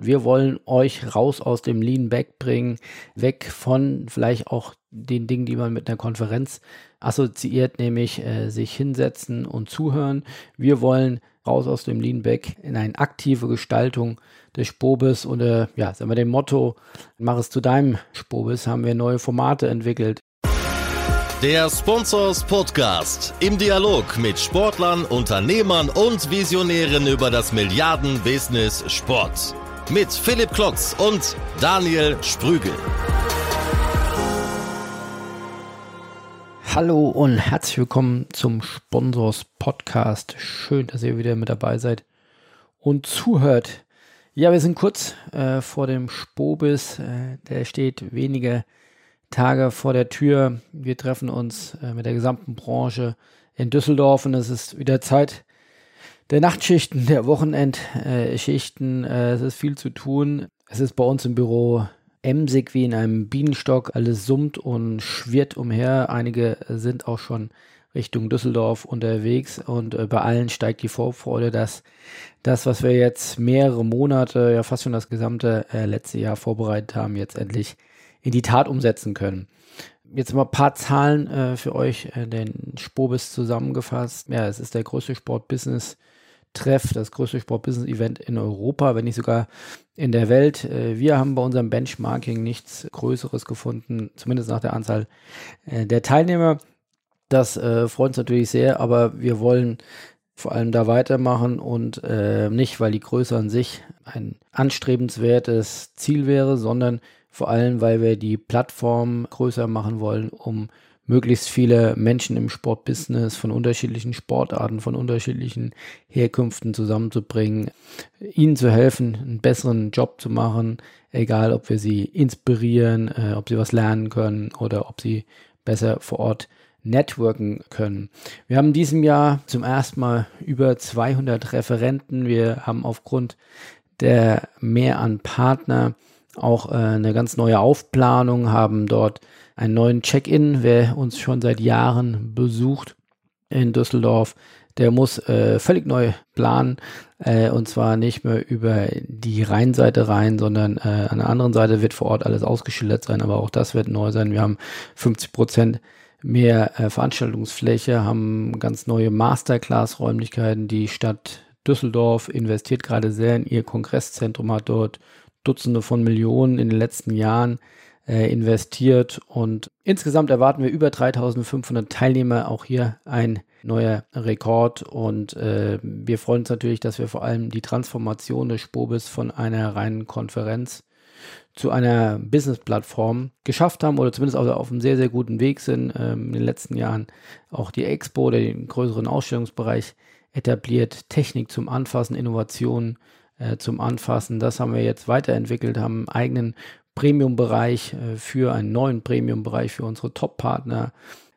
Wir wollen euch raus aus dem Lean Back bringen, weg von vielleicht auch den Dingen, die man mit einer Konferenz assoziiert, nämlich äh, sich hinsetzen und zuhören. Wir wollen raus aus dem Lean Back in eine aktive Gestaltung des Spobis und äh, ja, sagen wir dem Motto, mach es zu deinem Spobis, haben wir neue Formate entwickelt. Der Sponsors Podcast im Dialog mit Sportlern, Unternehmern und Visionären über das Milliarden-Business Sport mit Philipp Klotz und Daniel Sprügel. Hallo und herzlich willkommen zum Sponsors Podcast. Schön, dass ihr wieder mit dabei seid und zuhört. Ja, wir sind kurz äh, vor dem Spobis. Äh, der steht wenige Tage vor der Tür. Wir treffen uns äh, mit der gesamten Branche in Düsseldorf und es ist wieder Zeit, der Nachtschichten, der Wochenendschichten. Äh, es ist viel zu tun. Es ist bei uns im Büro emsig wie in einem Bienenstock. Alles summt und schwirrt umher. Einige sind auch schon Richtung Düsseldorf unterwegs und äh, bei allen steigt die Vorfreude, dass das, was wir jetzt mehrere Monate, ja fast schon das gesamte äh, letzte Jahr vorbereitet haben, jetzt endlich in die Tat umsetzen können. Jetzt mal ein paar Zahlen äh, für euch, äh, den Spobis zusammengefasst. Ja, es ist der größte Sportbusiness Treff, das größte Sportbusiness-Event in Europa, wenn nicht sogar in der Welt. Äh, wir haben bei unserem Benchmarking nichts Größeres gefunden, zumindest nach der Anzahl äh, der Teilnehmer. Das äh, freut uns natürlich sehr, aber wir wollen vor allem da weitermachen und nicht, weil die Größe an sich ein anstrebenswertes Ziel wäre, sondern vor allem, weil wir die Plattform größer machen wollen, um möglichst viele Menschen im Sportbusiness von unterschiedlichen Sportarten, von unterschiedlichen Herkünften zusammenzubringen, ihnen zu helfen, einen besseren Job zu machen, egal ob wir sie inspirieren, äh, ob sie was lernen können oder ob sie besser vor Ort networken können. Wir haben in diesem Jahr zum ersten Mal über 200 Referenten. Wir haben aufgrund der mehr an Partner auch äh, eine ganz neue Aufplanung, haben dort einen neuen Check-in. Wer uns schon seit Jahren besucht in Düsseldorf, der muss äh, völlig neu planen. Äh, und zwar nicht mehr über die Rheinseite rein, sondern äh, an der anderen Seite wird vor Ort alles ausgeschildert sein, aber auch das wird neu sein. Wir haben 50 Prozent mehr äh, Veranstaltungsfläche, haben ganz neue Masterclass-Räumlichkeiten. Die Stadt Düsseldorf investiert gerade sehr in ihr Kongresszentrum, hat dort Dutzende von Millionen in den letzten Jahren äh, investiert und insgesamt erwarten wir über 3500 Teilnehmer. Auch hier ein neuer Rekord und äh, wir freuen uns natürlich, dass wir vor allem die Transformation des Spobis von einer reinen Konferenz zu einer Business-Plattform geschafft haben oder zumindest auch auf einem sehr, sehr guten Weg sind. Ähm, in den letzten Jahren auch die Expo, den größeren Ausstellungsbereich etabliert, Technik zum Anfassen, Innovation äh, zum Anfassen. Das haben wir jetzt weiterentwickelt, haben einen eigenen Premium-Bereich äh, für einen neuen Premium-Bereich für unsere Top-Partner,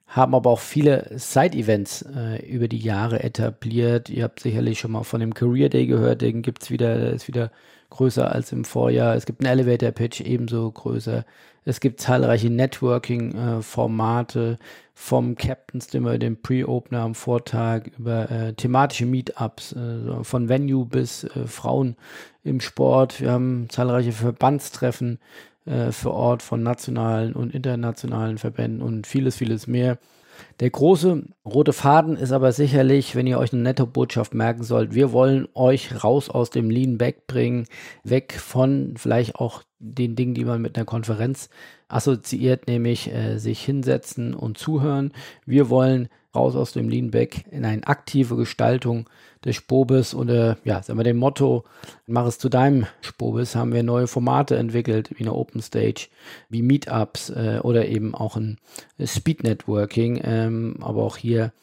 haben aber auch viele Side-Events äh, über die Jahre etabliert. Ihr habt sicherlich schon mal von dem Career Day gehört, den gibt es wieder, der ist wieder größer als im Vorjahr. Es gibt einen Elevator Pitch ebenso größer. Es gibt zahlreiche Networking-Formate vom Captain's Dinner, dem Pre-Opener am Vortag, über äh, thematische Meetups, äh, von Venue bis äh, Frauen im Sport. Wir haben zahlreiche Verbandstreffen äh, vor Ort von nationalen und internationalen Verbänden und vieles, vieles mehr. Der große rote Faden ist aber sicherlich, wenn ihr euch eine nette Botschaft merken sollt, wir wollen euch raus aus dem Lean Back bringen, weg von vielleicht auch den Dingen, die man mit einer Konferenz assoziiert, nämlich äh, sich hinsetzen und zuhören. Wir wollen raus aus dem Lean Back in eine aktive Gestaltung des Spobis und äh, ja, sagen wir dem Motto, mach es zu deinem Spobis, haben wir neue Formate entwickelt, wie eine Open Stage, wie Meetups äh, oder eben auch ein Speed Networking. Ähm, aber auch hier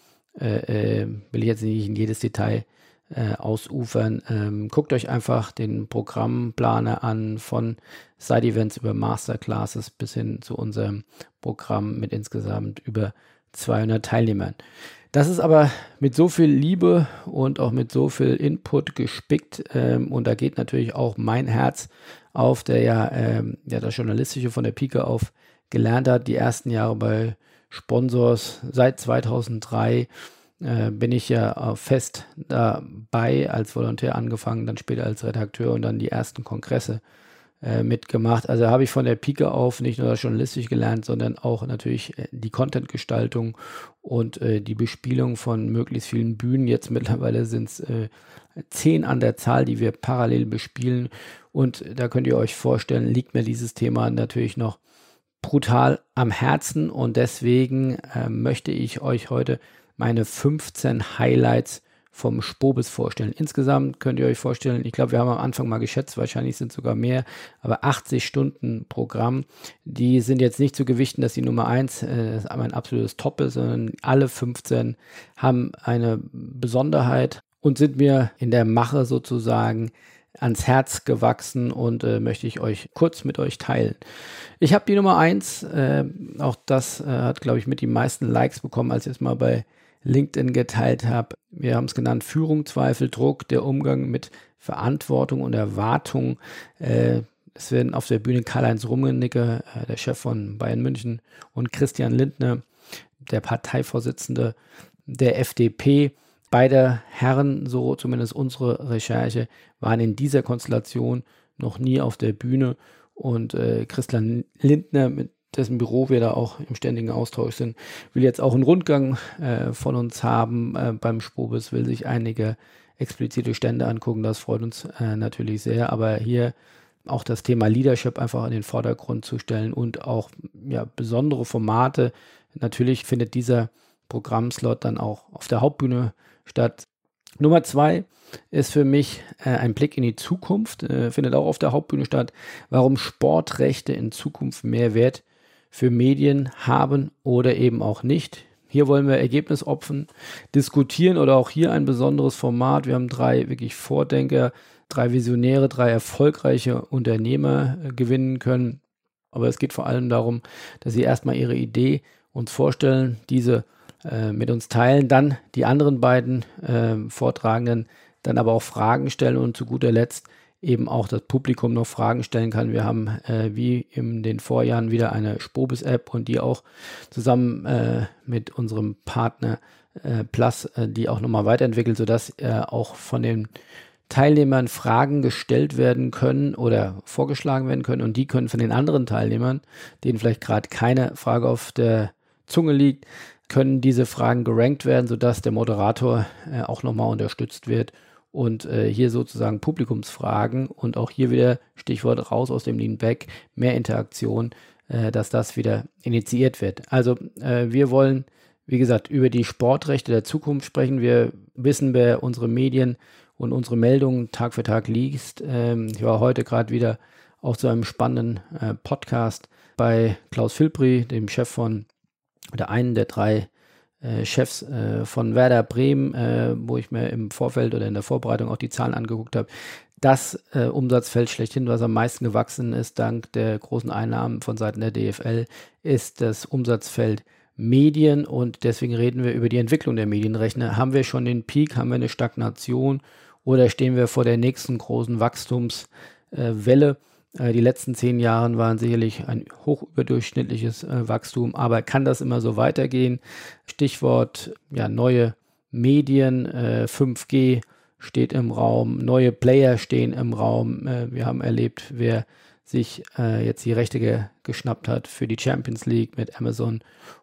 äh, äh, will ich jetzt nicht in jedes Detail äh, ausufern. Ähm, guckt euch einfach den Programmplaner an von Side-Events über Masterclasses bis hin zu unserem Programm mit insgesamt über 200 Teilnehmern. Das ist aber mit so viel Liebe und auch mit so viel Input gespickt ähm, und da geht natürlich auch mein Herz auf, der ja, ähm, ja das Journalistische von der Pike auf gelernt hat, die ersten Jahre bei Sponsors seit 2003 äh, bin ich ja fest dabei als Volontär angefangen, dann später als Redakteur und dann die ersten Kongresse äh, mitgemacht. Also habe ich von der Pike auf nicht nur das journalistisch gelernt, sondern auch natürlich äh, die Content-Gestaltung und äh, die Bespielung von möglichst vielen Bühnen. Jetzt mittlerweile sind es äh, zehn an der Zahl, die wir parallel bespielen. Und da könnt ihr euch vorstellen, liegt mir dieses Thema natürlich noch brutal am Herzen und deswegen äh, möchte ich euch heute meine 15 Highlights vom Spobis vorstellen. Insgesamt könnt ihr euch vorstellen, ich glaube, wir haben am Anfang mal geschätzt, wahrscheinlich sind sogar mehr, aber 80 Stunden Programm, die sind jetzt nicht zu gewichten, dass die Nummer 1 äh, ein absolutes Top ist, sondern alle 15 haben eine Besonderheit und sind mir in der Mache sozusagen ans Herz gewachsen und äh, möchte ich euch kurz mit euch teilen. Ich habe die Nummer 1, äh, auch das äh, hat, glaube ich, mit die meisten Likes bekommen, als es mal bei LinkedIn geteilt habe. Wir haben es genannt Führung, Zweifel, Druck, der Umgang mit Verantwortung und Erwartung. Äh, es werden auf der Bühne Karl-Heinz Rummenigge, äh, der Chef von Bayern München, und Christian Lindner, der Parteivorsitzende der FDP. Beide Herren, so zumindest unsere Recherche, waren in dieser Konstellation noch nie auf der Bühne. Und äh, Christian Lindner, mit dessen Büro wir da auch im ständigen Austausch sind, will jetzt auch einen Rundgang äh, von uns haben äh, beim Spobis, will sich einige explizite Stände angucken. Das freut uns äh, natürlich sehr. Aber hier auch das Thema Leadership einfach in den Vordergrund zu stellen und auch ja, besondere Formate. Natürlich findet dieser Programmslot dann auch auf der Hauptbühne statt. Nummer zwei ist für mich äh, ein Blick in die Zukunft, äh, findet auch auf der Hauptbühne statt, warum Sportrechte in Zukunft mehr Wert für Medien haben oder eben auch nicht. Hier wollen wir Ergebnisopfen diskutieren oder auch hier ein besonderes Format. Wir haben drei wirklich Vordenker, drei Visionäre, drei erfolgreiche Unternehmer äh, gewinnen können. Aber es geht vor allem darum, dass sie erstmal ihre Idee uns vorstellen, diese äh, mit uns teilen, dann die anderen beiden äh, Vortragenden dann aber auch Fragen stellen und zu guter Letzt eben auch das Publikum noch Fragen stellen kann. Wir haben äh, wie in den Vorjahren wieder eine Spobis-App und die auch zusammen äh, mit unserem Partner äh, Plus äh, die auch nochmal weiterentwickelt, sodass äh, auch von den Teilnehmern Fragen gestellt werden können oder vorgeschlagen werden können und die können von den anderen Teilnehmern, denen vielleicht gerade keine Frage auf der Zunge liegt, können diese Fragen gerankt werden, sodass der Moderator äh, auch nochmal unterstützt wird und äh, hier sozusagen Publikumsfragen und auch hier wieder Stichwort raus aus dem Lean Back, mehr Interaktion, äh, dass das wieder initiiert wird. Also äh, wir wollen, wie gesagt, über die Sportrechte der Zukunft sprechen. Wir wissen, wer unsere Medien und unsere Meldungen Tag für Tag liest. Ähm, ich war heute gerade wieder auch zu einem spannenden äh, Podcast bei Klaus Filbri, dem Chef von oder einen der drei Chefs äh, von Werder Bremen, äh, wo ich mir im Vorfeld oder in der Vorbereitung auch die Zahlen angeguckt habe. Das äh, Umsatzfeld schlechthin, was am meisten gewachsen ist, dank der großen Einnahmen von Seiten der DFL, ist das Umsatzfeld Medien und deswegen reden wir über die Entwicklung der Medienrechner. Haben wir schon den Peak, haben wir eine Stagnation oder stehen wir vor der nächsten großen Wachstumswelle? Äh, die letzten zehn Jahre waren sicherlich ein hochüberdurchschnittliches äh, Wachstum, aber kann das immer so weitergehen? Stichwort ja, neue Medien, äh, 5G steht im Raum, neue Player stehen im Raum. Äh, wir haben erlebt, wer sich äh, jetzt die Rechte ge geschnappt hat für die Champions League mit Amazon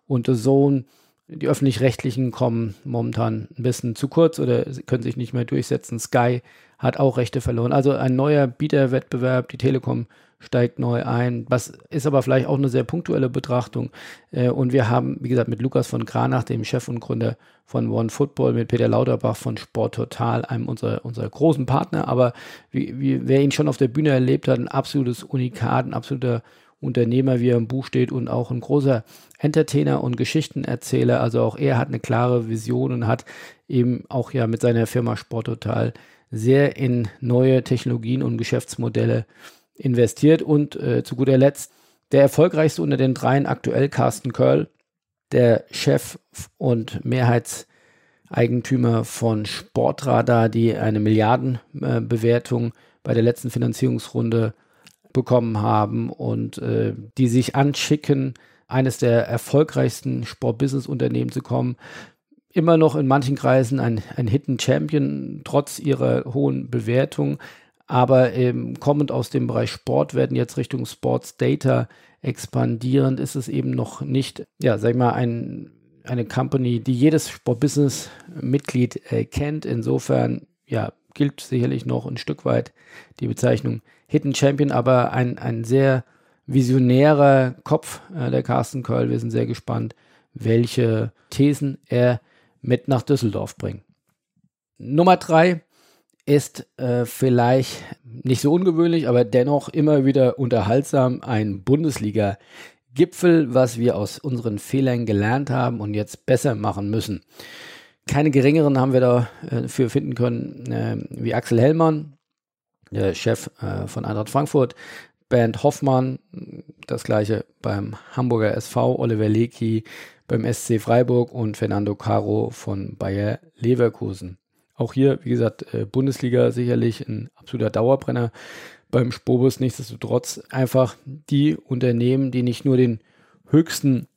und The Zone. Die öffentlich-rechtlichen kommen momentan ein bisschen zu kurz oder können sich nicht mehr durchsetzen. Sky hat auch Rechte verloren. Also ein neuer Bieterwettbewerb, die Telekom steigt neu ein. Was ist aber vielleicht auch eine sehr punktuelle Betrachtung. Äh, und wir haben, wie gesagt, mit Lukas von Kranach, dem Chef und Gründer von One Football, mit Peter Lauterbach von Sport Total, einem unserer, unserer großen Partner. Aber wie, wie, wer ihn schon auf der Bühne erlebt hat, ein absolutes Unikat, ein absoluter Unternehmer, wie er im Buch steht, und auch ein großer Entertainer und Geschichtenerzähler. Also auch er hat eine klare Vision und hat eben auch ja mit seiner Firma Sport Total sehr in neue Technologien und Geschäftsmodelle investiert. Und äh, zu guter Letzt der erfolgreichste unter den dreien aktuell, Carsten Curl, der Chef und Mehrheitseigentümer von Sportradar, die eine Milliardenbewertung äh, bei der letzten Finanzierungsrunde bekommen haben und äh, die sich anschicken, eines der erfolgreichsten Sportbusiness-Unternehmen zu kommen immer noch in manchen Kreisen ein, ein Hidden Champion, trotz ihrer hohen Bewertung. Aber ähm, kommend aus dem Bereich Sport werden jetzt Richtung Sports Data expandierend, ist es eben noch nicht, ja, sag ich mal, ein, eine Company, die jedes Sportbusiness-Mitglied äh, kennt. Insofern, ja, gilt sicherlich noch ein Stück weit die Bezeichnung Hidden Champion, aber ein, ein sehr visionärer Kopf, äh, der Carsten Curl. Wir sind sehr gespannt, welche Thesen er mit nach Düsseldorf bringt. Nummer drei ist äh, vielleicht nicht so ungewöhnlich, aber dennoch immer wieder unterhaltsam ein Bundesliga-Gipfel, was wir aus unseren Fehlern gelernt haben und jetzt besser machen müssen. Keine geringeren haben wir dafür äh, finden können äh, wie Axel Hellmann, der Chef äh, von Eintracht Frankfurt, Bernd Hoffmann, das gleiche beim Hamburger SV, Oliver Lecky beim SC Freiburg und Fernando Caro von Bayer Leverkusen. Auch hier, wie gesagt, äh, Bundesliga sicherlich ein absoluter Dauerbrenner. Beim Spobus nichtsdestotrotz einfach die Unternehmen, die nicht nur den höchsten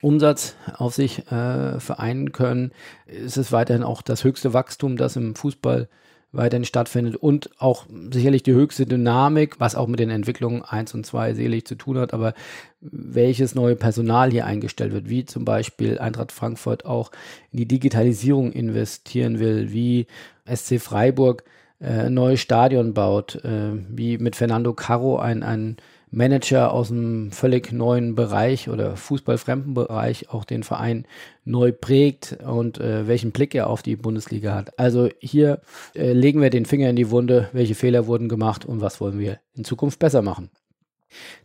Umsatz auf sich äh, vereinen können, ist es weiterhin auch das höchste Wachstum, das im Fußball weiterhin stattfindet und auch sicherlich die höchste Dynamik, was auch mit den Entwicklungen 1 und 2 selig zu tun hat, aber welches neue Personal hier eingestellt wird, wie zum Beispiel Eintracht Frankfurt auch in die Digitalisierung investieren will, wie SC Freiburg äh, ein neues Stadion baut, äh, wie mit Fernando Caro ein, ein Manager aus einem völlig neuen Bereich oder fußballfremden Bereich auch den Verein neu prägt und äh, welchen Blick er auf die Bundesliga hat. Also hier äh, legen wir den Finger in die Wunde, welche Fehler wurden gemacht und was wollen wir in Zukunft besser machen.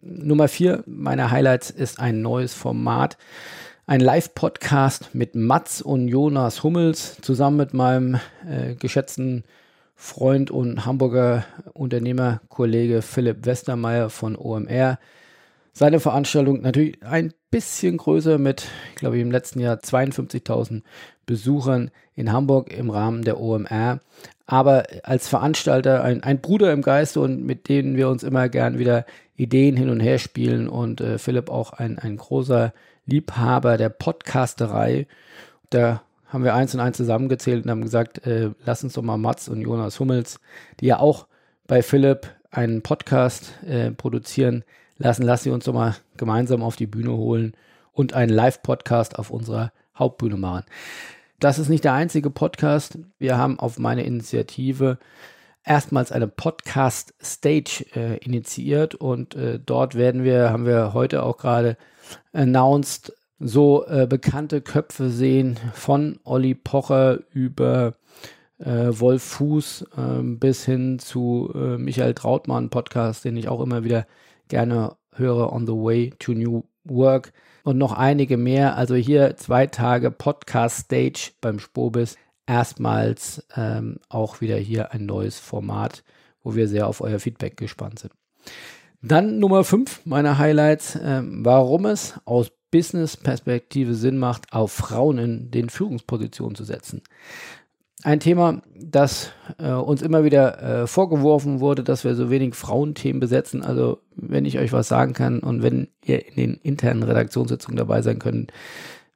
Nummer vier meiner Highlights ist ein neues Format. Ein Live-Podcast mit Mats und Jonas Hummels zusammen mit meinem äh, geschätzten Freund und Hamburger Unternehmerkollege Philipp Westermeier von OMR. Seine Veranstaltung natürlich ein bisschen größer mit, ich glaube, im letzten Jahr 52.000 Besuchern in Hamburg im Rahmen der OMR. Aber als Veranstalter ein, ein Bruder im Geiste und mit denen wir uns immer gern wieder Ideen hin und her spielen und äh, Philipp auch ein, ein großer Liebhaber der Podcasterei. Da haben wir eins und eins zusammengezählt und haben gesagt, äh, lass uns doch mal Mats und Jonas Hummels, die ja auch bei Philipp einen Podcast äh, produzieren lassen, lass sie uns doch mal gemeinsam auf die Bühne holen und einen Live-Podcast auf unserer Hauptbühne machen. Das ist nicht der einzige Podcast. Wir haben auf meine Initiative erstmals eine Podcast Stage äh, initiiert und äh, dort werden wir, haben wir heute auch gerade announced, so äh, bekannte Köpfe sehen, von Olli Pocher über äh, Wolf Fuß äh, bis hin zu äh, Michael Trautmann Podcast, den ich auch immer wieder gerne höre, On the Way to New Work und noch einige mehr. Also hier zwei Tage Podcast Stage beim Spobis. Erstmals ähm, auch wieder hier ein neues Format, wo wir sehr auf euer Feedback gespannt sind. Dann Nummer 5 meiner Highlights, äh, warum es aus Business-Perspektive Sinn macht, auf Frauen in den Führungspositionen zu setzen. Ein Thema, das äh, uns immer wieder äh, vorgeworfen wurde, dass wir so wenig Frauenthemen besetzen. Also wenn ich euch was sagen kann und wenn ihr in den internen Redaktionssitzungen dabei sein könnt,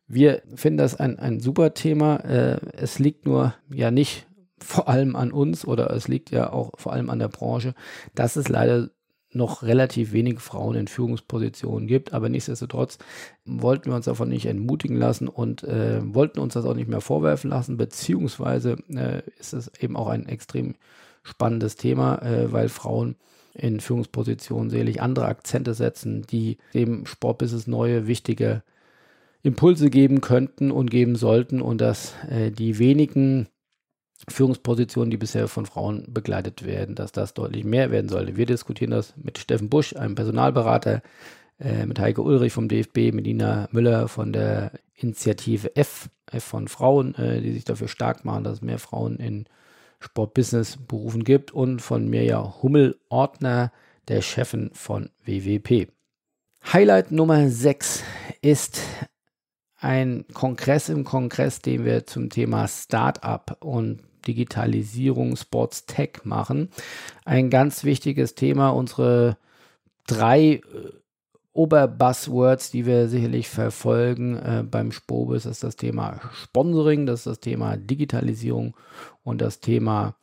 wir finden das ein, ein super Thema. Äh, es liegt nur ja nicht vor allem an uns oder es liegt ja auch vor allem an der Branche, dass es leider noch relativ wenig Frauen in Führungspositionen gibt, aber nichtsdestotrotz wollten wir uns davon nicht entmutigen lassen und äh, wollten uns das auch nicht mehr vorwerfen lassen, beziehungsweise äh, ist es eben auch ein extrem spannendes Thema, äh, weil Frauen in Führungspositionen selig andere Akzente setzen, die dem Sportbusiness neue, wichtige Impulse geben könnten und geben sollten und dass äh, die wenigen Führungspositionen, die bisher von Frauen begleitet werden, dass das deutlich mehr werden sollte. Wir diskutieren das mit Steffen Busch, einem Personalberater, äh, mit Heike Ulrich vom DFB, mit Nina Müller von der Initiative F, F von Frauen, äh, die sich dafür stark machen, dass es mehr Frauen in Sportbusiness-Berufen gibt und von Mirja Hummel-Ordner, der Chefin von WWP. Highlight Nummer 6 ist ein Kongress im Kongress, den wir zum Thema Startup und Digitalisierung, Sports Tech machen. Ein ganz wichtiges Thema. Unsere drei äh, Oberbuzzwords, die wir sicherlich verfolgen äh, beim Spobis, ist das Thema Sponsoring, das ist das Thema Digitalisierung und das Thema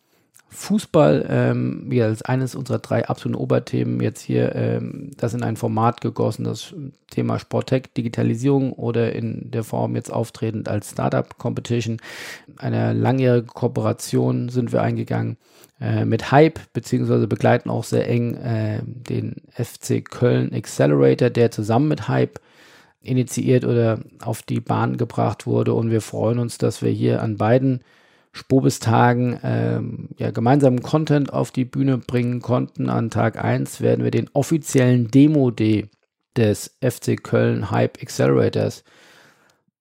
Fußball, ähm, wie als eines unserer drei absoluten Oberthemen jetzt hier ähm, das in ein Format gegossen, das Thema Sporttech, Digitalisierung oder in der Form jetzt auftretend als Startup Competition. Eine langjährige Kooperation sind wir eingegangen äh, mit Hype, beziehungsweise begleiten auch sehr eng äh, den FC Köln Accelerator, der zusammen mit Hype initiiert oder auf die Bahn gebracht wurde. Und wir freuen uns, dass wir hier an beiden Spobis-Tagen ähm, ja, gemeinsamen Content auf die Bühne bringen konnten. An Tag 1 werden wir den offiziellen Demo-Day des FC Köln Hype Accelerators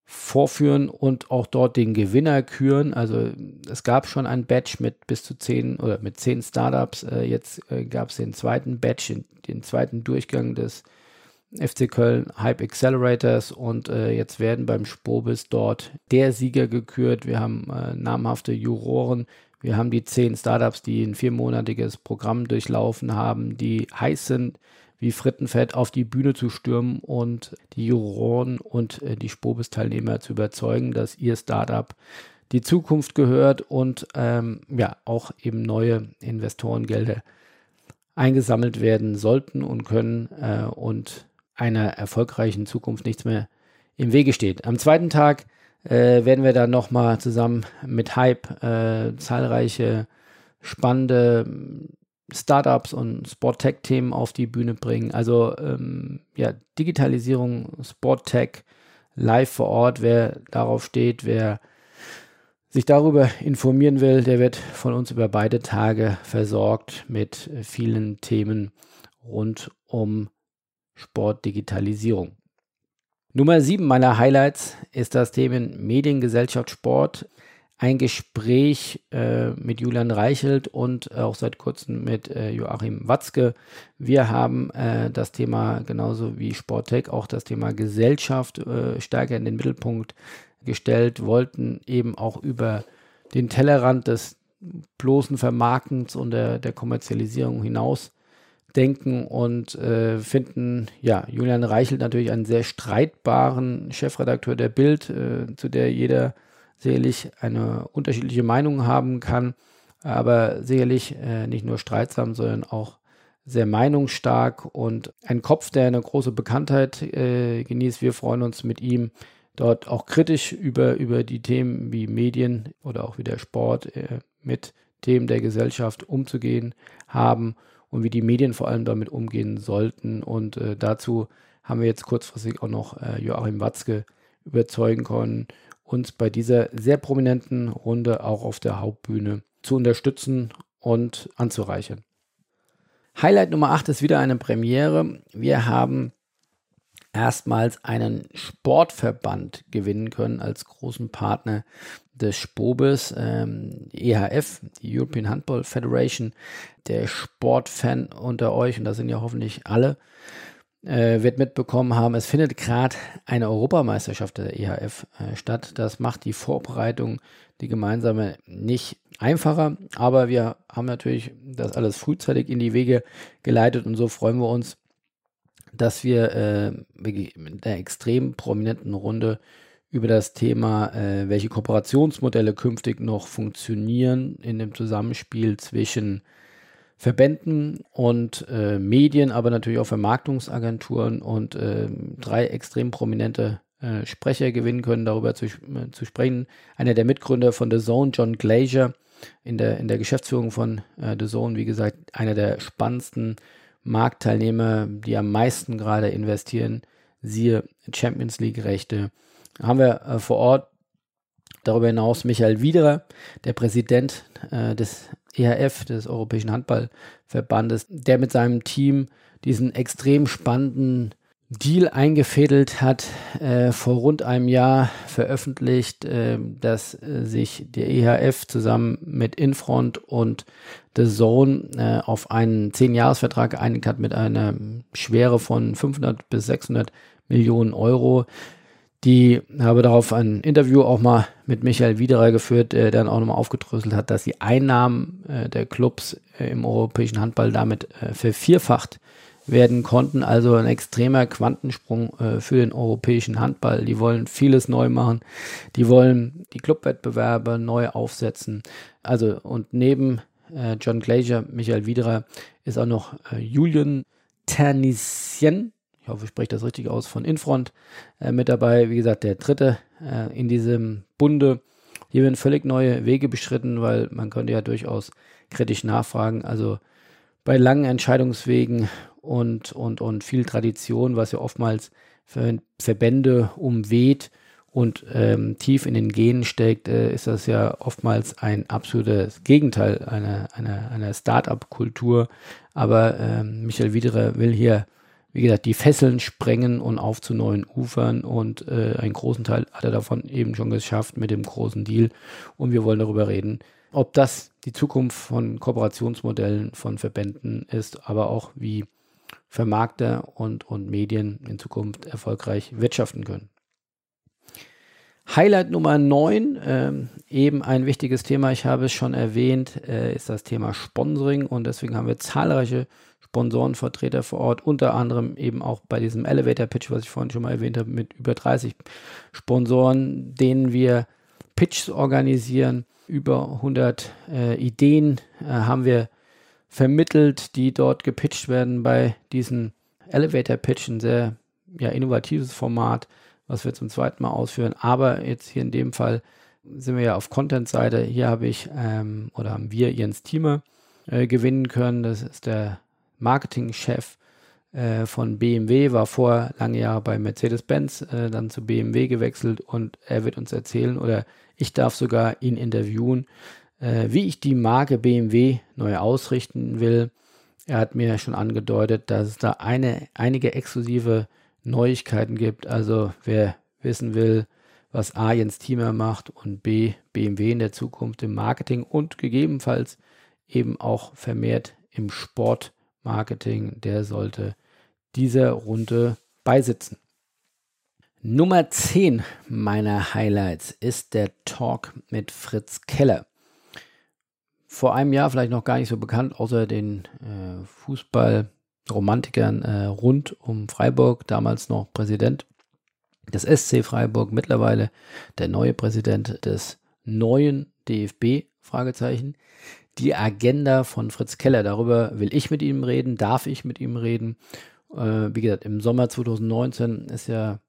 vorführen und auch dort den Gewinner küren. Also es gab schon ein Batch mit bis zu zehn oder mit zehn Startups. Äh, jetzt äh, gab es den zweiten Batch, den zweiten Durchgang des FC Köln Hype Accelerators und äh, jetzt werden beim Spobis dort der Sieger gekürt. Wir haben äh, namhafte Juroren. Wir haben die zehn Startups, die ein viermonatiges Programm durchlaufen haben, die heiß sind, wie Frittenfett auf die Bühne zu stürmen und die Juroren und äh, die Spobis-Teilnehmer zu überzeugen, dass ihr Startup die Zukunft gehört und ähm, ja auch eben neue Investorengelder eingesammelt werden sollten und können äh, und einer erfolgreichen Zukunft nichts mehr im Wege steht. Am zweiten Tag äh, werden wir dann nochmal zusammen mit Hype äh, zahlreiche spannende hm, Startups und Sport-Tech-Themen auf die Bühne bringen. Also ähm, ja, Digitalisierung, Sport-Tech, live vor Ort. Wer darauf steht, wer sich darüber informieren will, der wird von uns über beide Tage versorgt mit vielen Themen rund um Sportdigitalisierung. Nummer 7 meiner Highlights ist das Thema Mediengesellschaft Sport. Ein Gespräch äh, mit Julian Reichelt und auch seit kurzem mit äh, Joachim Watzke. Wir haben äh, das Thema genauso wie Sporttech auch das Thema Gesellschaft äh, stärker in den Mittelpunkt gestellt, wollten eben auch über den Tellerrand des bloßen Vermarktens und der, der Kommerzialisierung hinaus denken und äh, finden, ja, Julian Reichelt natürlich einen sehr streitbaren Chefredakteur der Bild, äh, zu der jeder sicherlich eine unterschiedliche Meinung haben kann, aber sicherlich äh, nicht nur streitsam, sondern auch sehr meinungsstark und ein Kopf, der eine große Bekanntheit äh, genießt. Wir freuen uns mit ihm dort auch kritisch über, über die Themen wie Medien oder auch wie der Sport äh, mit Themen der Gesellschaft umzugehen haben und wie die Medien vor allem damit umgehen sollten. Und äh, dazu haben wir jetzt kurzfristig auch noch äh, Joachim Watzke überzeugen können, uns bei dieser sehr prominenten Runde auch auf der Hauptbühne zu unterstützen und anzureichern. Highlight Nummer 8 ist wieder eine Premiere. Wir haben erstmals einen Sportverband gewinnen können als großen Partner des Spobes, ähm, EHF, die European Handball Federation, der Sportfan unter euch, und da sind ja hoffentlich alle, äh, wird mitbekommen haben, es findet gerade eine Europameisterschaft der EHF äh, statt. Das macht die Vorbereitung, die gemeinsame, nicht einfacher, aber wir haben natürlich das alles frühzeitig in die Wege geleitet und so freuen wir uns, dass wir äh, mit einer extrem prominenten Runde über das Thema, äh, welche Kooperationsmodelle künftig noch funktionieren in dem Zusammenspiel zwischen Verbänden und äh, Medien, aber natürlich auch Vermarktungsagenturen und äh, drei extrem prominente äh, Sprecher gewinnen können, darüber zu, äh, zu sprechen. Einer der Mitgründer von The Zone, John Glazier, in der, in der Geschäftsführung von äh, The Zone, wie gesagt, einer der spannendsten Marktteilnehmer, die am meisten gerade investieren, siehe Champions League-Rechte. Haben wir äh, vor Ort darüber hinaus Michael Wiederer, der Präsident äh, des EHF, des Europäischen Handballverbandes, der mit seinem Team diesen extrem spannenden Deal eingefädelt hat, äh, vor rund einem Jahr veröffentlicht, äh, dass äh, sich der EHF zusammen mit Infront und The Zone äh, auf einen 10-Jahres-Vertrag geeinigt hat mit einer Schwere von 500 bis 600 Millionen Euro. Die habe darauf ein Interview auch mal mit Michael Wiederer geführt, der dann auch nochmal aufgedröselt hat, dass die Einnahmen äh, der Clubs äh, im europäischen Handball damit vervierfacht werden konnten. Also ein extremer Quantensprung äh, für den europäischen Handball. Die wollen vieles neu machen. Die wollen die Clubwettbewerbe neu aufsetzen. Also und neben äh, John Glazier, Michael Widerer ist auch noch äh, Julian Ternissien, ich hoffe, ich spreche das richtig aus, von Infront äh, mit dabei. Wie gesagt, der dritte äh, in diesem Bunde. Hier werden völlig neue Wege beschritten, weil man könnte ja durchaus kritisch nachfragen. Also bei langen Entscheidungswegen und, und, und viel Tradition, was ja oftmals für Verbände umweht und ähm, tief in den Genen steckt, äh, ist das ja oftmals ein absolutes Gegenteil einer, einer, einer Start-up-Kultur. Aber ähm, Michael Wiederer will hier, wie gesagt, die Fesseln sprengen und auf zu neuen Ufern und äh, einen großen Teil hat er davon eben schon geschafft mit dem großen Deal. Und wir wollen darüber reden, ob das die Zukunft von Kooperationsmodellen von Verbänden ist, aber auch wie Vermarkter und, und Medien in Zukunft erfolgreich wirtschaften können. Highlight Nummer 9, ähm, eben ein wichtiges Thema, ich habe es schon erwähnt, äh, ist das Thema Sponsoring und deswegen haben wir zahlreiche Sponsorenvertreter vor Ort, unter anderem eben auch bei diesem Elevator Pitch, was ich vorhin schon mal erwähnt habe, mit über 30 Sponsoren, denen wir Pitches organisieren über 100 äh, Ideen äh, haben wir vermittelt, die dort gepitcht werden bei diesem Elevator Pitch, ein sehr ja, innovatives Format, was wir zum zweiten Mal ausführen. Aber jetzt hier in dem Fall sind wir ja auf Content-Seite. Hier habe ich ähm, oder haben wir Jens Thieme äh, gewinnen können. Das ist der Marketingchef äh, von BMW, war vor lange Jahre bei Mercedes-Benz, äh, dann zu BMW gewechselt und er wird uns erzählen oder ich darf sogar ihn interviewen, äh, wie ich die Marke BMW neu ausrichten will. Er hat mir schon angedeutet, dass es da eine, einige exklusive Neuigkeiten gibt. Also wer wissen will, was A Jens Thiemer macht und B BMW in der Zukunft im Marketing und gegebenenfalls eben auch vermehrt im Sportmarketing, der sollte dieser Runde beisitzen. Nummer 10 meiner Highlights ist der Talk mit Fritz Keller. Vor einem Jahr vielleicht noch gar nicht so bekannt, außer den äh, Fußballromantikern äh, rund um Freiburg, damals noch Präsident des SC Freiburg, mittlerweile der neue Präsident des neuen DFB, Fragezeichen. Die Agenda von Fritz Keller, darüber will ich mit ihm reden, darf ich mit ihm reden. Äh, wie gesagt, im Sommer 2019 ist ja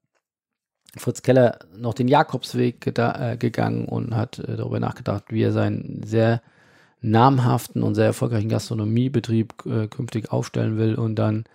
Fritz Keller noch den Jakobsweg äh, gegangen und hat äh, darüber nachgedacht, wie er seinen sehr namhaften und sehr erfolgreichen Gastronomiebetrieb äh, künftig aufstellen will. Und dann,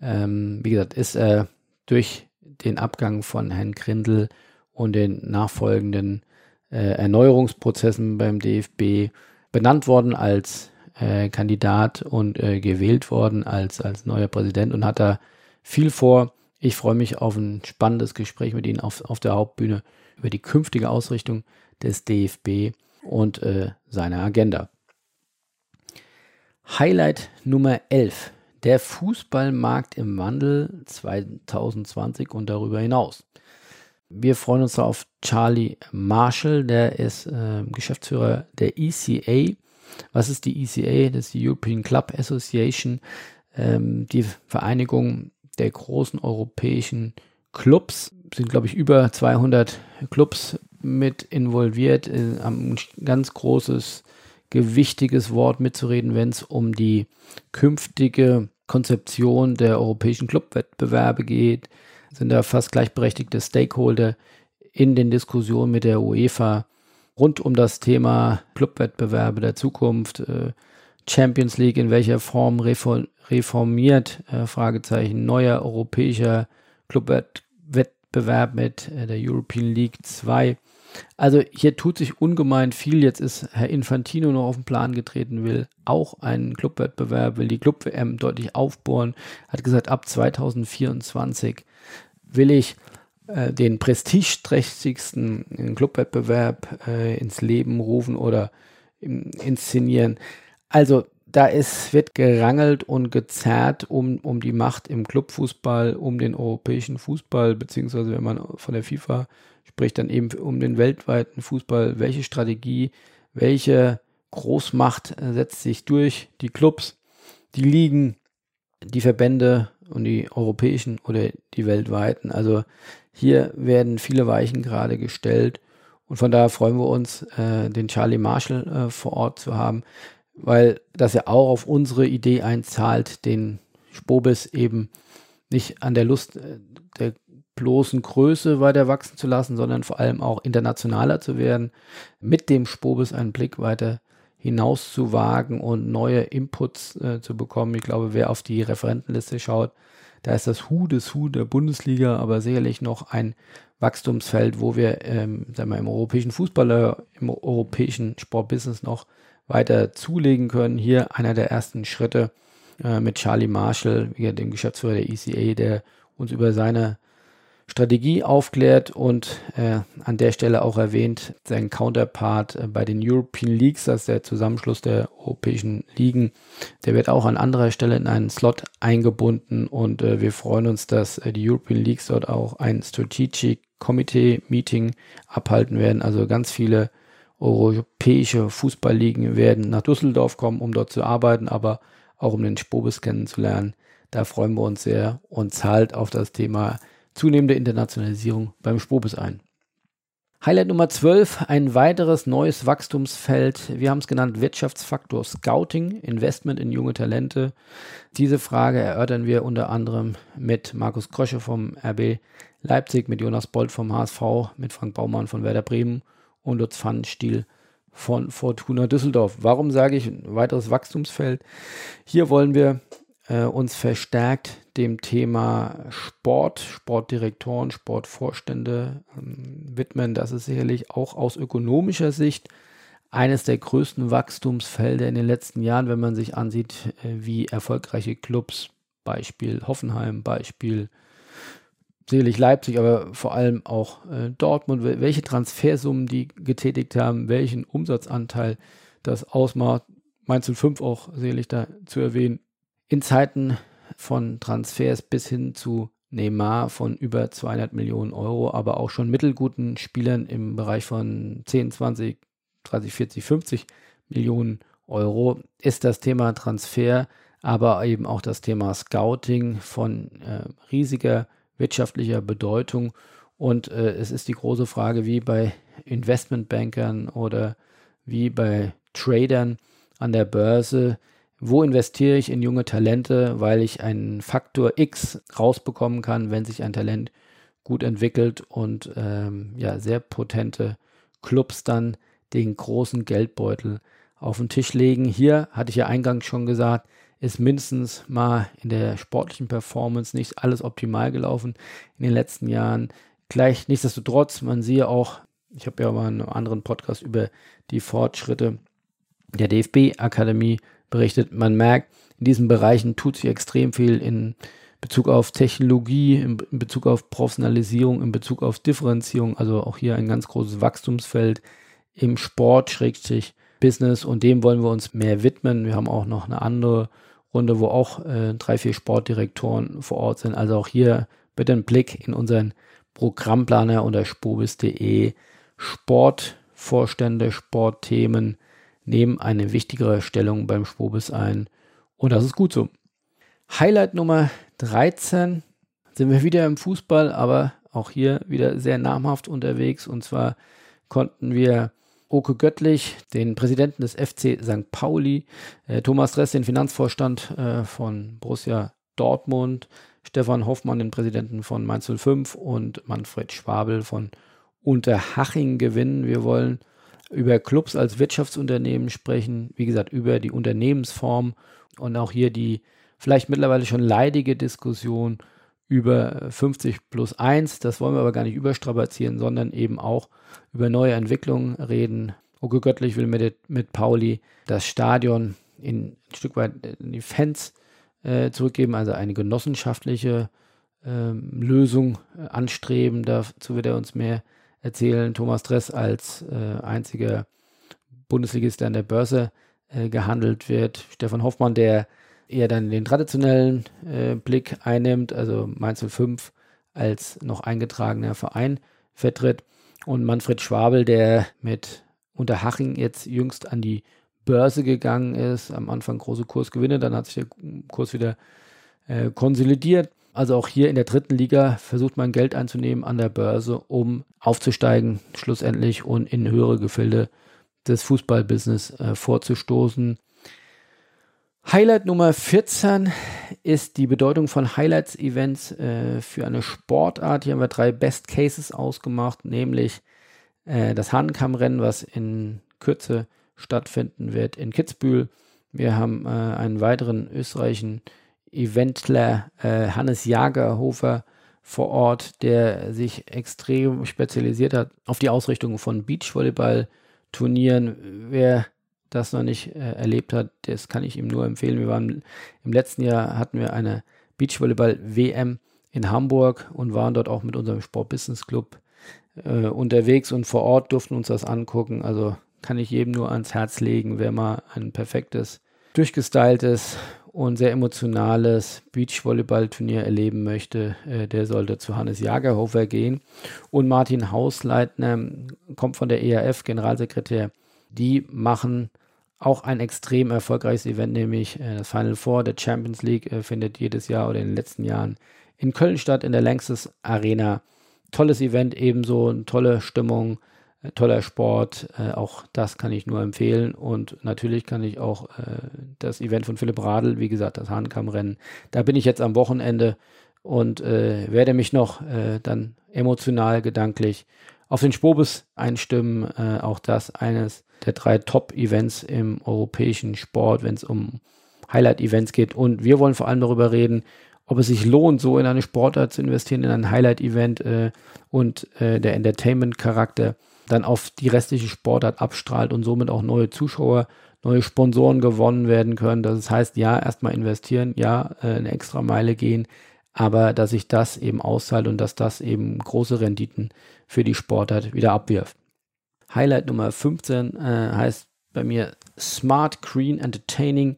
ähm, wie gesagt, ist er durch den Abgang von Herrn Grindel und den nachfolgenden äh, Erneuerungsprozessen beim DFB benannt worden als äh, Kandidat und äh, gewählt worden als, als neuer Präsident und hat da viel vor ich freue mich auf ein spannendes Gespräch mit Ihnen auf, auf der Hauptbühne über die künftige Ausrichtung des DFB und äh, seine Agenda. Highlight Nummer 11. Der Fußballmarkt im Wandel 2020 und darüber hinaus. Wir freuen uns auf Charlie Marshall, der ist äh, Geschäftsführer der ECA. Was ist die ECA? Das ist die European Club Association, ähm, die Vereinigung der großen europäischen Clubs. Sind, glaube ich, über 200 Clubs mit involviert, äh, haben ein ganz großes, gewichtiges Wort mitzureden, wenn es um die künftige Konzeption der europäischen Clubwettbewerbe geht. Sind da fast gleichberechtigte Stakeholder in den Diskussionen mit der UEFA rund um das Thema Clubwettbewerbe der Zukunft, äh, Champions League in welcher Form reformiert, äh, Fragezeichen, neuer europäischer Clubwettbewerb mit äh, der European League 2. Also hier tut sich ungemein viel. Jetzt ist Herr Infantino noch auf den Plan getreten, will auch einen Clubwettbewerb, will die Club-WM deutlich aufbohren, hat gesagt, ab 2024 will ich äh, den prestigeträchtigsten Clubwettbewerb äh, ins Leben rufen oder inszenieren. Also da ist, wird gerangelt und gezerrt um, um die Macht im Clubfußball, um den europäischen Fußball, beziehungsweise wenn man von der FIFA spricht, dann eben um den weltweiten Fußball. Welche Strategie, welche Großmacht setzt sich durch? Die Clubs, die Ligen, die Verbände und die europäischen oder die weltweiten. Also hier werden viele Weichen gerade gestellt und von daher freuen wir uns, äh, den Charlie Marshall äh, vor Ort zu haben, weil das ja auch auf unsere Idee einzahlt, den Spobis eben nicht an der Lust äh, der bloßen Größe weiter wachsen zu lassen, sondern vor allem auch internationaler zu werden, mit dem Spobis einen Blick weiter hinaus zu wagen und neue Inputs äh, zu bekommen. Ich glaube, wer auf die Referentenliste schaut, da ist das Hu des Hu der Bundesliga, aber sicherlich noch ein Wachstumsfeld, wo wir ähm, sagen wir, im europäischen Fußballer, im europäischen Sportbusiness noch weiter zulegen können. Hier einer der ersten Schritte äh, mit Charlie Marshall, dem Geschäftsführer der ECA, der uns über seine Strategie aufklärt und äh, an der Stelle auch erwähnt, sein Counterpart äh, bei den European Leagues, das ist der Zusammenschluss der europäischen Ligen, der wird auch an anderer Stelle in einen Slot eingebunden und äh, wir freuen uns, dass äh, die European Leagues dort auch ein Strategic Committee Meeting abhalten werden. Also ganz viele europäische Fußballligen werden nach Düsseldorf kommen, um dort zu arbeiten, aber auch um den Spobis kennenzulernen. Da freuen wir uns sehr und zahlt auf das Thema zunehmende Internationalisierung beim Spobis ein. Highlight Nummer 12, ein weiteres neues Wachstumsfeld. Wir haben es genannt Wirtschaftsfaktor Scouting, Investment in junge Talente. Diese Frage erörtern wir unter anderem mit Markus Krösche vom RB Leipzig, mit Jonas Bolt vom HSV, mit Frank Baumann von Werder Bremen und Lutz Pfannenstiel von Fortuna Düsseldorf. Warum sage ich ein weiteres Wachstumsfeld? Hier wollen wir äh, uns verstärkt dem Thema Sport, Sportdirektoren, Sportvorstände ähm, widmen. Das ist sicherlich auch aus ökonomischer Sicht eines der größten Wachstumsfelder in den letzten Jahren, wenn man sich ansieht, äh, wie erfolgreiche Clubs, Beispiel Hoffenheim, Beispiel sicherlich Leipzig, aber vor allem auch äh, Dortmund, welche Transfersummen die getätigt haben, welchen Umsatzanteil das ausmacht. Mainz 05 auch sicherlich da zu erwähnen, in Zeiten von Transfers bis hin zu Neymar von über 200 Millionen Euro, aber auch schon mittelguten Spielern im Bereich von 10, 20, 30, 40, 50 Millionen Euro ist das Thema Transfer, aber eben auch das Thema Scouting von äh, riesiger wirtschaftlicher Bedeutung. Und äh, es ist die große Frage, wie bei Investmentbankern oder wie bei Tradern an der Börse, wo investiere ich in junge Talente, weil ich einen Faktor X rausbekommen kann, wenn sich ein Talent gut entwickelt und ähm, ja, sehr potente Clubs dann den großen Geldbeutel auf den Tisch legen. Hier hatte ich ja eingangs schon gesagt, ist mindestens mal in der sportlichen Performance nicht alles optimal gelaufen in den letzten Jahren. Gleich nichtsdestotrotz, man sehe auch, ich habe ja mal einen anderen Podcast über die Fortschritte der DFB-Akademie berichtet. Man merkt, in diesen Bereichen tut sich extrem viel in Bezug auf Technologie, in, Bezug auf Professionalisierung, in Bezug auf Differenzierung. Also auch hier ein ganz großes Wachstumsfeld im Sport, Schrägstrich Business und dem wollen wir uns mehr widmen. Wir haben auch noch eine andere Runde, wo auch äh, drei, vier Sportdirektoren vor Ort sind. Also auch hier bitte einen Blick in unseren Programmplaner unter spobis.de. Sportvorstände, Sportthemen nehmen eine wichtigere Stellung beim Spobis ein. Und das ist gut so. Highlight Nummer 13 sind wir wieder im Fußball, aber auch hier wieder sehr namhaft unterwegs. Und zwar konnten wir Oke Göttlich, den Präsidenten des FC St. Pauli, äh, Thomas Dress, den Finanzvorstand äh, von Borussia Dortmund, Stefan Hoffmann, den Präsidenten von Mainz 05 und Manfred Schwabel von Unterhaching gewinnen. Wir wollen über Clubs als Wirtschaftsunternehmen sprechen, wie gesagt, über die Unternehmensform und auch hier die vielleicht mittlerweile schon leidige Diskussion über 50 plus 1. Das wollen wir aber gar nicht überstrapazieren, sondern eben auch über neue Entwicklungen reden. Oke Göttlich will mit, mit Pauli das Stadion in, ein Stück weit in die Fans äh, zurückgeben, also eine genossenschaftliche äh, Lösung anstreben. Dazu wird er uns mehr erzählen. Thomas Dress als äh, einziger Bundesligist, der an der Börse äh, gehandelt wird. Stefan Hoffmann, der eher dann den traditionellen äh, Blick einnimmt, also Mainz 05 als noch eingetragener Verein vertritt. Und Manfred Schwabel, der mit Unterhaching jetzt jüngst an die Börse gegangen ist, am Anfang große Kursgewinne, dann hat sich der Kurs wieder äh, konsolidiert. Also auch hier in der dritten Liga versucht man Geld einzunehmen an der Börse, um aufzusteigen schlussendlich und in höhere Gefilde des Fußballbusiness äh, vorzustoßen. Highlight Nummer 14 ist die Bedeutung von Highlights-Events äh, für eine Sportart. Hier haben wir drei Best Cases ausgemacht, nämlich äh, das Hahnenkammrennen, was in Kürze stattfinden wird in Kitzbühel. Wir haben äh, einen weiteren österreichischen Eventler, äh, Hannes Jagerhofer, vor Ort, der sich extrem spezialisiert hat auf die Ausrichtung von Beachvolleyball-Turnieren. Wer das noch nicht äh, erlebt hat, das kann ich ihm nur empfehlen. Wir waren im letzten Jahr hatten wir eine Beachvolleyball-WM in Hamburg und waren dort auch mit unserem Sport Business Club äh, unterwegs und vor Ort durften uns das angucken. Also kann ich jedem nur ans Herz legen, wer mal ein perfektes, durchgestyltes und sehr emotionales Beachvolleyball-Turnier erleben möchte, äh, der sollte zu Hannes Jagerhofer gehen. Und Martin Hausleitner kommt von der ERF, Generalsekretär. Die machen auch ein extrem erfolgreiches Event, nämlich äh, das Final Four der Champions League äh, findet jedes Jahr oder in den letzten Jahren in Köln statt, in der Längstes Arena. Tolles Event, ebenso eine tolle Stimmung, toller Sport, äh, auch das kann ich nur empfehlen. Und natürlich kann ich auch äh, das Event von Philipp Radl, wie gesagt, das Hahnkammrennen, da bin ich jetzt am Wochenende und äh, werde mich noch äh, dann emotional, gedanklich auf den Spobis einstimmen. Äh, auch das eines der drei Top-Events im europäischen Sport, wenn es um Highlight-Events geht. Und wir wollen vor allem darüber reden, ob es sich lohnt, so in eine Sportart zu investieren, in ein Highlight-Event und der Entertainment-Charakter dann auf die restliche Sportart abstrahlt und somit auch neue Zuschauer, neue Sponsoren gewonnen werden können. Das heißt, ja, erstmal investieren, ja, äh, eine extra Meile gehen, aber dass sich das eben auszahlt und dass das eben große Renditen für die Sportart wieder abwirft. Highlight Nummer 15 äh, heißt bei mir Smart Green Entertaining,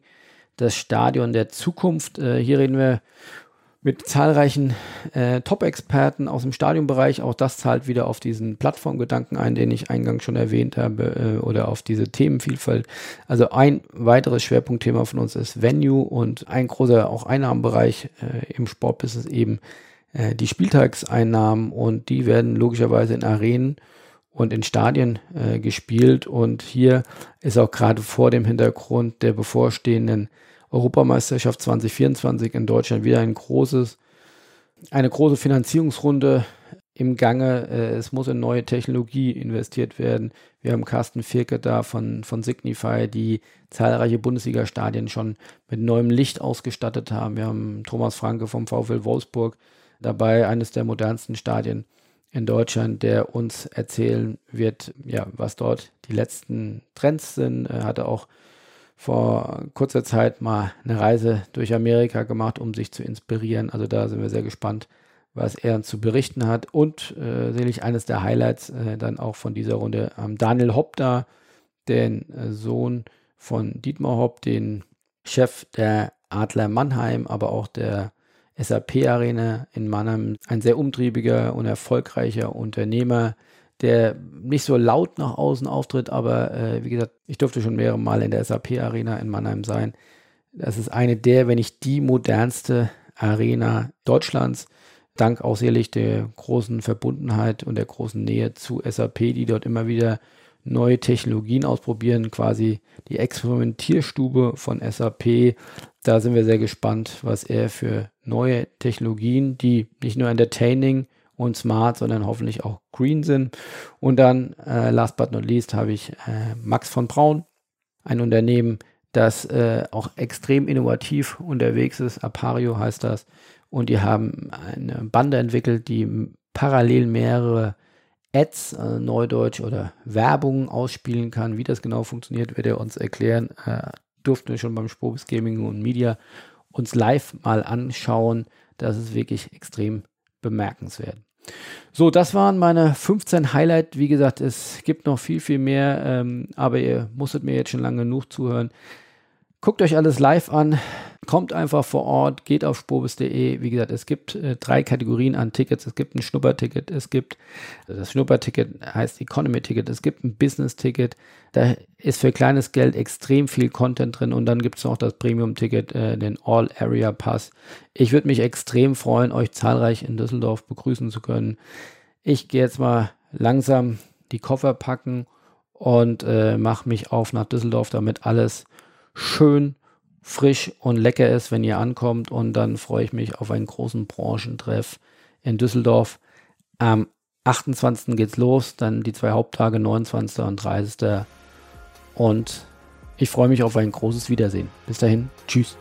das Stadion der Zukunft. Äh, hier reden wir mit zahlreichen äh, Top-Experten aus dem Stadionbereich. Auch das zahlt wieder auf diesen Plattformgedanken ein, den ich eingangs schon erwähnt habe, äh, oder auf diese Themenvielfalt. Also ein weiteres Schwerpunktthema von uns ist Venue und ein großer auch Einnahmenbereich äh, im Sportbusiness eben äh, die Spieltagseinnahmen und die werden logischerweise in Arenen und in Stadien äh, gespielt und hier ist auch gerade vor dem Hintergrund der bevorstehenden Europameisterschaft 2024 in Deutschland wieder ein großes, eine große Finanzierungsrunde im Gange. Äh, es muss in neue Technologie investiert werden. Wir haben Carsten Firke da von, von Signify, die zahlreiche Bundesliga-Stadien schon mit neuem Licht ausgestattet haben. Wir haben Thomas Franke vom VfL Wolfsburg dabei, eines der modernsten Stadien in Deutschland, der uns erzählen wird, ja, was dort die letzten Trends sind. Er hatte auch vor kurzer Zeit mal eine Reise durch Amerika gemacht, um sich zu inspirieren. Also da sind wir sehr gespannt, was er zu berichten hat. Und äh, sicherlich eines der Highlights äh, dann auch von dieser Runde ähm, Daniel Hopp da, den äh, Sohn von Dietmar Hopp, den Chef der Adler Mannheim, aber auch der SAP Arena in Mannheim. Ein sehr umtriebiger und erfolgreicher Unternehmer, der nicht so laut nach außen auftritt, aber äh, wie gesagt, ich durfte schon mehrere Mal in der SAP Arena in Mannheim sein. Das ist eine der, wenn nicht die modernste Arena Deutschlands, dank auch sicherlich der großen Verbundenheit und der großen Nähe zu SAP, die dort immer wieder neue Technologien ausprobieren, quasi die Experimentierstube von SAP. Da sind wir sehr gespannt, was er für neue Technologien, die nicht nur entertaining und smart, sondern hoffentlich auch green sind. Und dann, äh, last but not least, habe ich äh, Max von Braun, ein Unternehmen, das äh, auch extrem innovativ unterwegs ist. Apario heißt das. Und die haben eine Bande entwickelt, die parallel mehrere Ads, also Neudeutsch oder Werbung ausspielen kann. Wie das genau funktioniert, wird er uns erklären. Äh, durften wir schon beim Spobis Gaming und Media uns live mal anschauen. Das ist wirklich extrem bemerkenswert. So, das waren meine 15 Highlights. Wie gesagt, es gibt noch viel, viel mehr, ähm, aber ihr musstet mir jetzt schon lange genug zuhören. Guckt euch alles live an. Kommt einfach vor Ort, geht auf spobis.de. Wie gesagt, es gibt äh, drei Kategorien an Tickets. Es gibt ein Schnupperticket, es gibt also das Schnupperticket heißt Economy-Ticket, es gibt ein Business-Ticket. Da ist für kleines Geld extrem viel Content drin und dann gibt es noch das Premium-Ticket, äh, den All-Area-Pass. Ich würde mich extrem freuen, euch zahlreich in Düsseldorf begrüßen zu können. Ich gehe jetzt mal langsam die Koffer packen und äh, mache mich auf nach Düsseldorf, damit alles schön frisch und lecker ist, wenn ihr ankommt. Und dann freue ich mich auf einen großen Branchentreff in Düsseldorf. Am 28. geht's los, dann die zwei Haupttage, 29. und 30. Und ich freue mich auf ein großes Wiedersehen. Bis dahin, tschüss.